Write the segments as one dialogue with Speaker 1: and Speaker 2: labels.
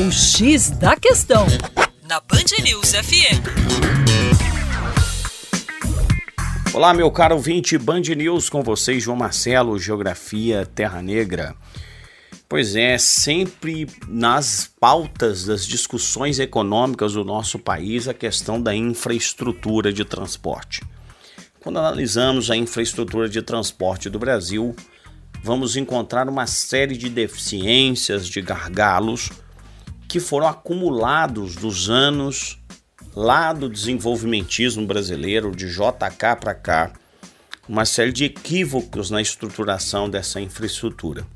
Speaker 1: O X da Questão, na Band News FM.
Speaker 2: Olá, meu caro ouvinte, Band News com vocês, João Marcelo, Geografia Terra Negra. Pois é, sempre nas pautas das discussões econômicas do nosso país a questão da infraestrutura de transporte. Quando analisamos a infraestrutura de transporte do Brasil, vamos encontrar uma série de deficiências, de gargalos que foram acumulados dos anos lá do desenvolvimentismo brasileiro, de JK para cá, uma série de equívocos na estruturação dessa infraestrutura.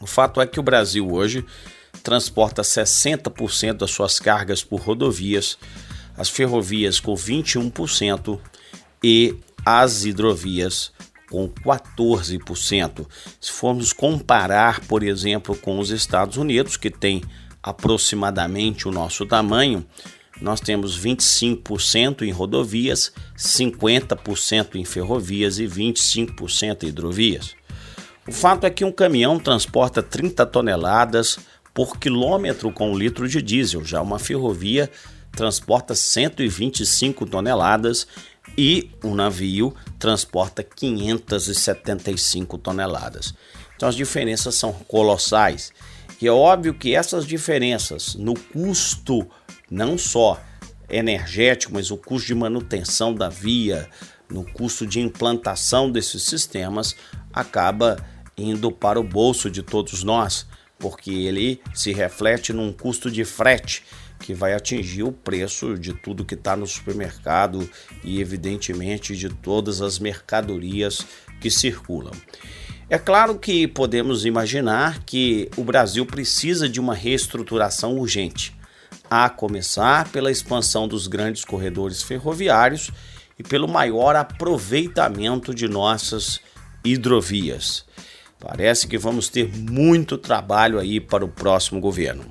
Speaker 2: O fato é que o Brasil hoje transporta 60% das suas cargas por rodovias, as ferrovias com 21% e as hidrovias com 14%. Se formos comparar, por exemplo, com os Estados Unidos, que tem aproximadamente o nosso tamanho, nós temos 25% em rodovias, 50% em ferrovias e 25% em hidrovias. O fato é que um caminhão transporta 30 toneladas por quilômetro com um litro de diesel, já uma ferrovia transporta 125 toneladas e um navio transporta 575 toneladas. Então as diferenças são colossais. E é óbvio que essas diferenças no custo, não só energético, mas o custo de manutenção da via, no custo de implantação desses sistemas, acaba indo para o bolso de todos nós, porque ele se reflete num custo de frete que vai atingir o preço de tudo que está no supermercado e, evidentemente, de todas as mercadorias que circulam. É claro que podemos imaginar que o Brasil precisa de uma reestruturação urgente, a começar pela expansão dos grandes corredores ferroviários e pelo maior aproveitamento de nossas hidrovias. Parece que vamos ter muito trabalho aí para o próximo governo.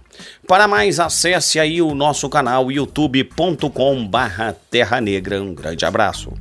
Speaker 2: Para mais, acesse aí o nosso canal youtube.com/terra negra. Um grande abraço.